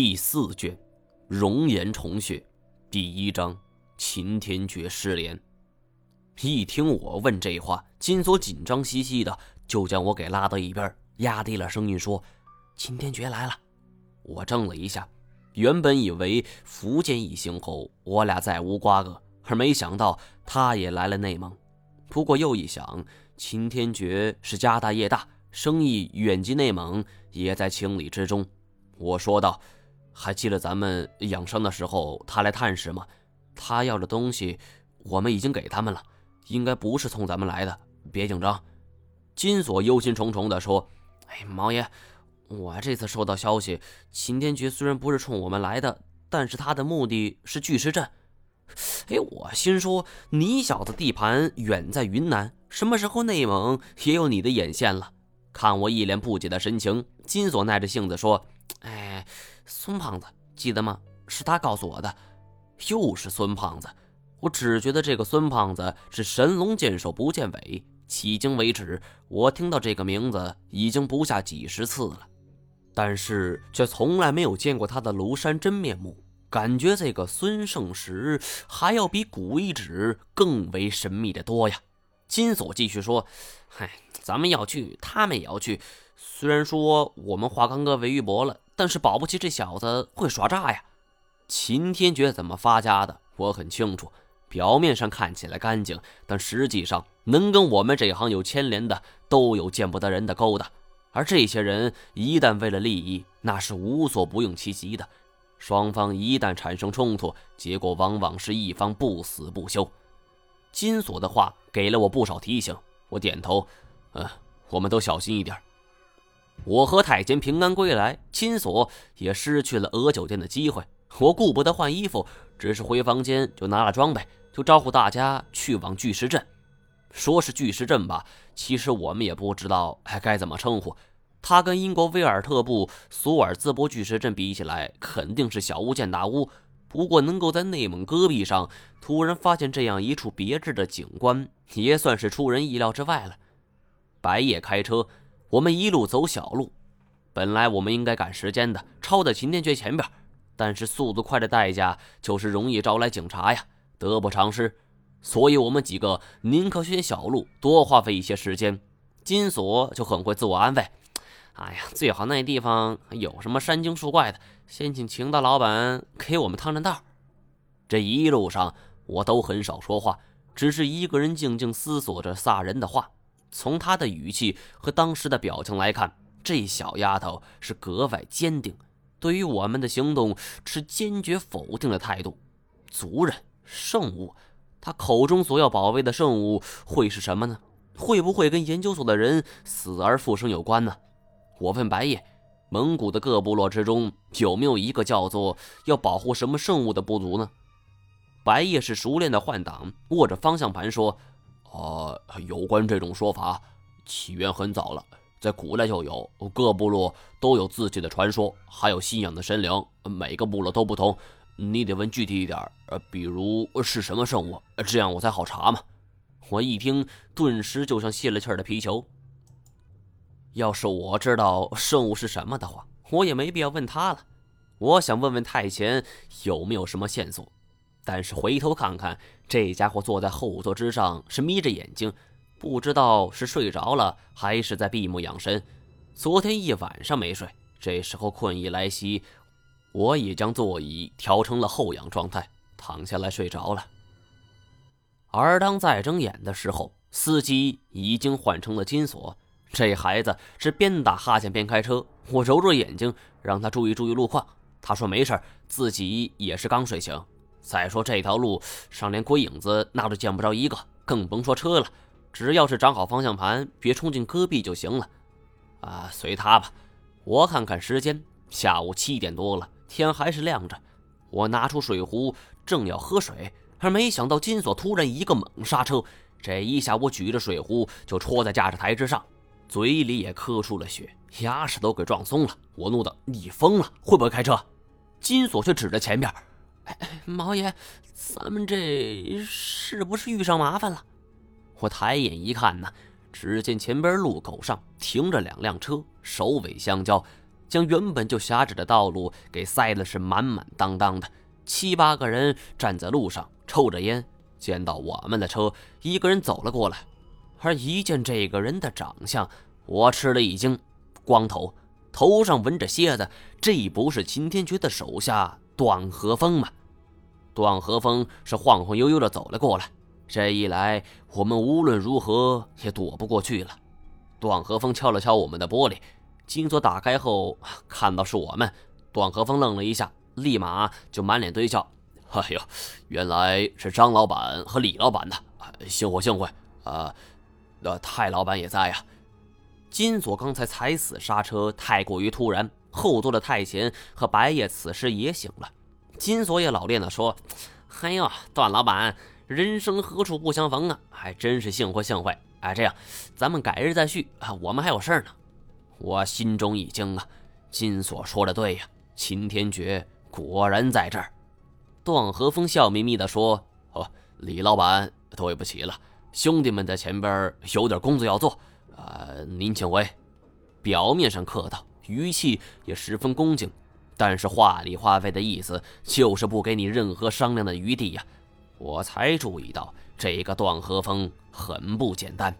第四卷，容颜重雪，第一章，秦天绝失联。一听我问这话，金锁紧张兮兮的，就将我给拉到一边，压低了声音说：“秦天绝来了。”我怔了一下，原本以为福建一行后我俩再无瓜葛，而没想到他也来了内蒙。不过又一想，秦天绝是家大业大。生意远及内蒙，也在情理之中。我说道：“还记得咱们养伤的时候，他来探视吗？他要的东西，我们已经给他们了，应该不是冲咱们来的。别紧张。”金锁忧心忡忡地说：“哎，毛爷，我这次收到消息，秦天爵虽然不是冲我们来的，但是他的目的是巨石阵。哎，我心说，你小子地盘远在云南，什么时候内蒙也有你的眼线了？”看我一脸不解的神情，金锁耐着性子说：“哎，孙胖子，记得吗？是他告诉我的。又是孙胖子，我只觉得这个孙胖子是神龙见首不见尾。迄今为止，我听到这个名字已经不下几十次了，但是却从来没有见过他的庐山真面目。感觉这个孙胜石还要比古一指更为神秘的多呀。”金锁继续说：“嗨。”咱们要去，他们也要去。虽然说我们华刚哥为玉帛了，但是保不齐这小子会耍诈呀。秦天觉怎么发家的，我很清楚。表面上看起来干净，但实际上能跟我们这行有牵连的，都有见不得人的勾当。而这些人一旦为了利益，那是无所不用其极的。双方一旦产生冲突，结果往往是一方不死不休。金锁的话给了我不少提醒，我点头。嗯，我们都小心一点。我和太监平安归来，金锁也失去了俄酒店的机会。我顾不得换衣服，只是回房间就拿了装备，就招呼大家去往巨石阵。说是巨石阵吧，其实我们也不知道还该怎么称呼。它跟英国威尔特部索尔兹伯巨石阵比起来，肯定是小巫见大巫。不过能够在内蒙戈壁上突然发现这样一处别致的景观，也算是出人意料之外了。白夜开车，我们一路走小路。本来我们应该赶时间的，超在秦天阙前边，但是速度快的代价就是容易招来警察呀，得不偿失。所以我们几个宁可选小路，多花费一些时间。金锁就很会自我安慰：“哎呀，最好那地方有什么山精树怪的，先请秦大老板给我们趟趟道。”这一路上我都很少说话，只是一个人静静思索着撒人的话。从他的语气和当时的表情来看，这小丫头是格外坚定，对于我们的行动持坚决否定的态度。族人圣物，他口中所要保卫的圣物会是什么呢？会不会跟研究所的人死而复生有关呢？我问白夜，蒙古的各部落之中有没有一个叫做要保护什么圣物的部族呢？白夜是熟练的换挡，握着方向盘说。呃，有关这种说法，起源很早了，在古代就有，各部落都有自己的传说，还有信仰的神灵，每个部落都不同。你得问具体一点，呃，比如是什么圣物，这样我才好查嘛。我一听，顿时就像泄了气儿的皮球。要是我知道圣物是什么的话，我也没必要问他了。我想问问太前有没有什么线索。但是回头看看，这家伙坐在后座之上，是眯着眼睛，不知道是睡着了还是在闭目养神。昨天一晚上没睡，这时候困意来袭，我已将座椅调成了后仰状态，躺下来睡着了。而当再睁眼的时候，司机已经换成了金锁。这孩子是边打哈欠边开车，我揉揉眼睛，让他注意注意路况。他说没事，自己也是刚睡醒。再说这条路上连鬼影子那都见不着一个，更甭说车了。只要是掌好方向盘，别冲进戈壁就行了。啊，随他吧。我看看时间，下午七点多了，天还是亮着。我拿出水壶，正要喝水，而没想到金锁突然一个猛刹车，这一下我举着水壶就戳在驾驶台之上，嘴里也磕出了血，牙齿都给撞松了。我怒道：“你疯了？会不会开车？”金锁却指着前边。毛爷，咱们这是不是遇上麻烦了？我抬眼一看呢，只见前边路口上停着两辆车，首尾相交。将原本就狭窄的道路给塞的是满满当当的。七八个人站在路上抽着烟，见到我们的车，一个人走了过来。而一见这个人的长相，我吃了一惊：光头，头上纹着蝎子，这不是秦天觉的手下段和风吗？段和风是晃晃悠悠的走了过来。这一来，我们无论如何也躲不过去了。段和风敲了敲我们的玻璃，金锁打开后看到是我们，段和风愣了一下，立马就满脸堆笑：“哎呦，原来是张老板和李老板呐！幸会幸会啊！那太老板也在呀。”金锁刚才踩死刹车太过于突然，后座的太贤和白夜此时也醒了。金锁也老练的说：“哎呦，段老板。”人生何处不相逢啊！还真是幸会幸会。哎，这样，咱们改日再续啊。我们还有事儿呢。我心中一惊啊，金锁说的对呀，秦天觉果然在这儿。段和风笑眯眯地说：“哦，李老板，对不起了，兄弟们在前边有点工作要做，呃，您请回。”表面上客套，语气也十分恭敬，但是话里话外的意思就是不给你任何商量的余地呀。我才注意到这个段和风很不简单，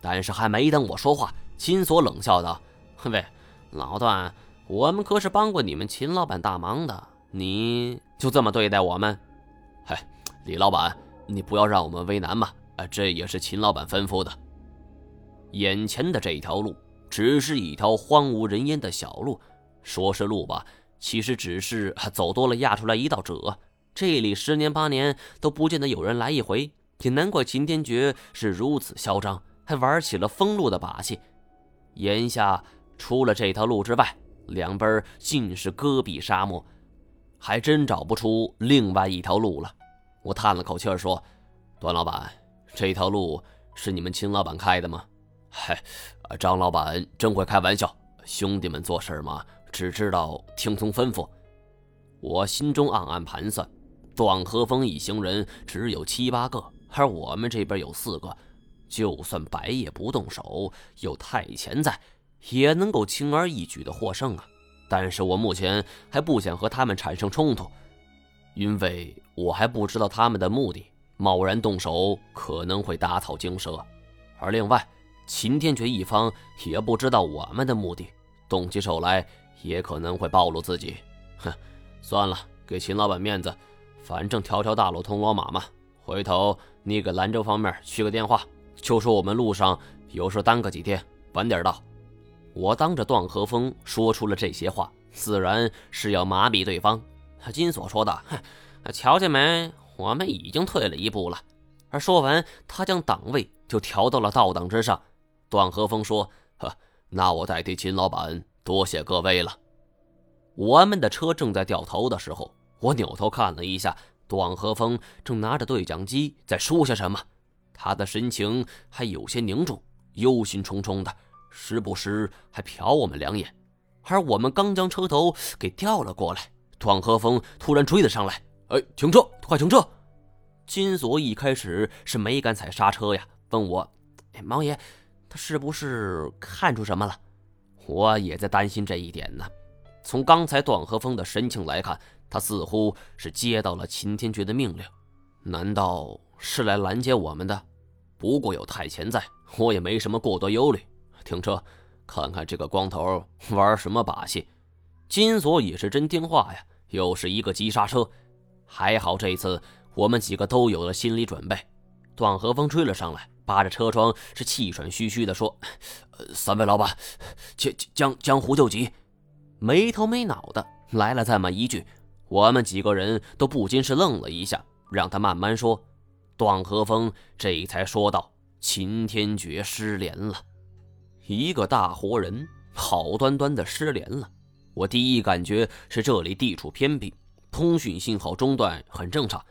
但是还没等我说话，金锁冷笑道：“喂，老段，我们可是帮过你们秦老板大忙的，你就这么对待我们？嗨，李老板，你不要让我们为难嘛！啊，这也是秦老板吩咐的。眼前的这条路只是一条荒无人烟的小路，说是路吧，其实只是走多了压出来一道褶。”这里十年八年都不见得有人来一回，也难怪秦天觉是如此嚣张，还玩起了封路的把戏。眼下除了这条路之外，两边尽是戈壁沙漠，还真找不出另外一条路了。我叹了口气说：“段老板，这条路是你们秦老板开的吗？”“嗨，张老板真会开玩笑。兄弟们做事嘛，只知道听从吩咐。”我心中暗暗盘算。段和风一行人只有七八个，而我们这边有四个，就算白夜不动手，有太前在，也能够轻而易举的获胜啊！但是我目前还不想和他们产生冲突，因为我还不知道他们的目的，贸然动手可能会打草惊蛇。而另外，秦天觉一方也不知道我们的目的，动起手来也可能会暴露自己。哼，算了，给秦老板面子。反正条条大路通罗马嘛，回头你给兰州方面去个电话，就说我们路上有事耽搁几天，晚点到。我当着段和风说出了这些话，自然是要麻痹对方。金锁说道：“哼，瞧见没？我们已经退了一步了。”而说完，他将档位就调到了倒档之上。段和风说：“呵，那我代替秦老板多谢各位了。”我们的车正在掉头的时候。我扭头看了一下，段和风正拿着对讲机在说些什么，他的神情还有些凝重，忧心忡忡的，时不时还瞟我们两眼。而我们刚将车头给调了过来，段和风突然追了上来：“哎，停车，快停车！”金锁一开始是没敢踩刹车呀，问我：“哎，毛爷，他是不是看出什么了？”我也在担心这一点呢。从刚才段和风的神情来看。他似乎是接到了秦天爵的命令，难道是来拦截我们的？不过有太前在，我也没什么过多忧虑。停车，看看这个光头玩什么把戏。金锁也是真听话呀，又是一个急刹车。还好这一次我们几个都有了心理准备。段和风追了上来，扒着车窗是气喘吁吁地说：“三位老板，江江江湖救急。”没头没脑的来了这么一句。我们几个人都不禁是愣了一下，让他慢慢说。段和风这才说道：“秦天觉失联了，一个大活人好端端的失联了。”我第一感觉是这里地处偏僻，通讯信号中断很正常。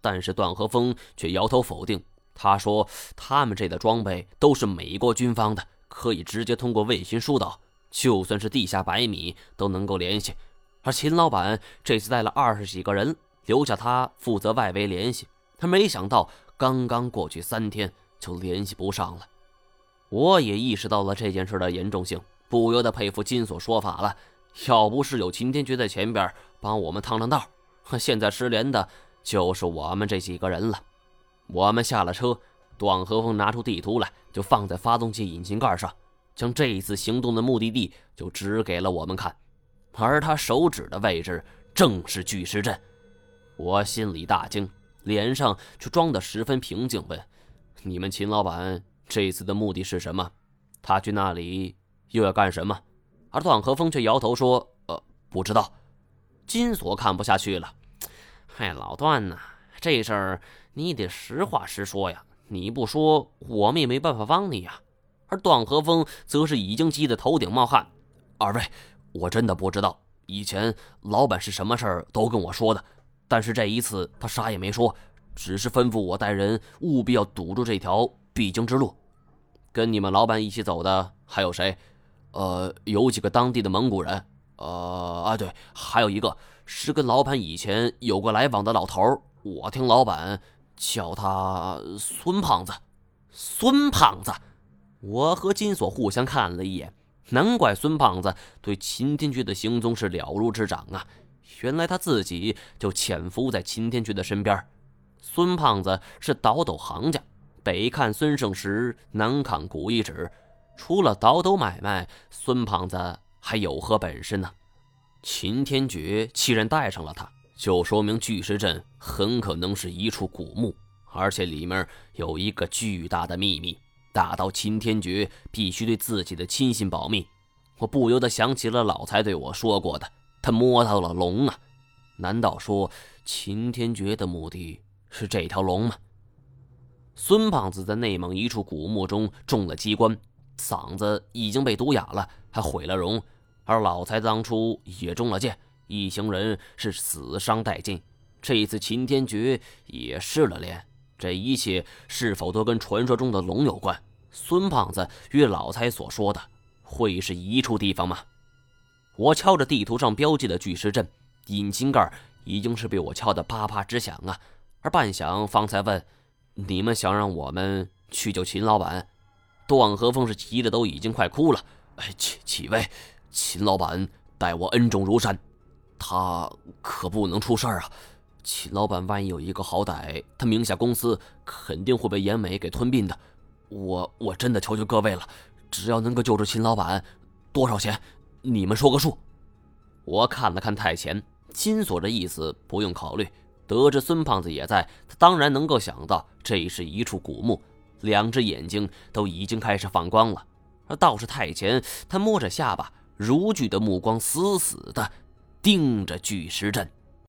但是段和风却摇头否定，他说：“他们这的装备都是美国军方的，可以直接通过卫星疏导，就算是地下百米都能够联系。”而秦老板这次带了二十几个人，留下他负责外围联系。他没想到，刚刚过去三天就联系不上了。我也意识到了这件事的严重性，不由得佩服金锁说法了。要不是有秦天爵在前边帮我们趟趟道，现在失联的就是我们这几个人了。我们下了车，段和风拿出地图来，就放在发动机引擎盖上，将这一次行动的目的地就指给了我们看。而他手指的位置正是巨石阵。我心里大惊，脸上却装得十分平静，问：“你们秦老板这次的目的是什么？他去那里又要干什么？”而段和风却摇头说：“呃，不知道。”金锁看不下去了：“嗨，老段呐，这事儿你得实话实说呀！你不说，我们也没办法帮你呀。”而段和风则是已经急得头顶冒汗：“二位，我真的不知道。以前老板是什么事儿都跟我说的，但是这一次他啥也没说，只是吩咐我带人务必要堵住这条必经之路。跟你们老板一起走的还有谁？”呃，有几个当地的蒙古人，呃啊，对，还有一个是跟老板以前有过来往的老头我听老板叫他孙胖子。孙胖子，我和金锁互相看了一眼，难怪孙胖子对秦天觉的行踪是了如指掌啊！原来他自己就潜伏在秦天觉的身边。孙胖子是倒斗行家，北看孙胜石，南看古一指。除了倒斗买卖，孙胖子还有何本事呢？秦天觉既然带上了他，就说明巨石阵很可能是一处古墓，而且里面有一个巨大的秘密，大到秦天爵必须对自己的亲信保密。我不由得想起了老财对我说过的，他摸到了龙啊！难道说秦天爵的目的是这条龙吗？孙胖子在内蒙一处古墓中中了机关。嗓子已经被毒哑了，还毁了容，而老财当初也中了箭，一行人是死伤殆尽。这一次秦天觉也失了联，这一切是否都跟传说中的龙有关？孙胖子与老财所说的，会是一处地方吗？我敲着地图上标记的巨石阵，引擎盖已经是被我敲得啪啪直响啊！而半晌方才问：“你们想让我们去救秦老板？”段和风是急得都已经快哭了。哎，几几位，秦老板待我恩重如山，他可不能出事儿啊！秦老板万一有一个好歹，他名下公司肯定会被严美给吞并的。我我真的求求各位了，只要能够救出秦老板，多少钱？你们说个数。我看了看太前金锁的意思，不用考虑。得知孙胖子也在，他当然能够想到这是一处古墓。两只眼睛都已经开始放光了，而道士太前，他摸着下巴，如炬的目光死死的盯着巨石阵。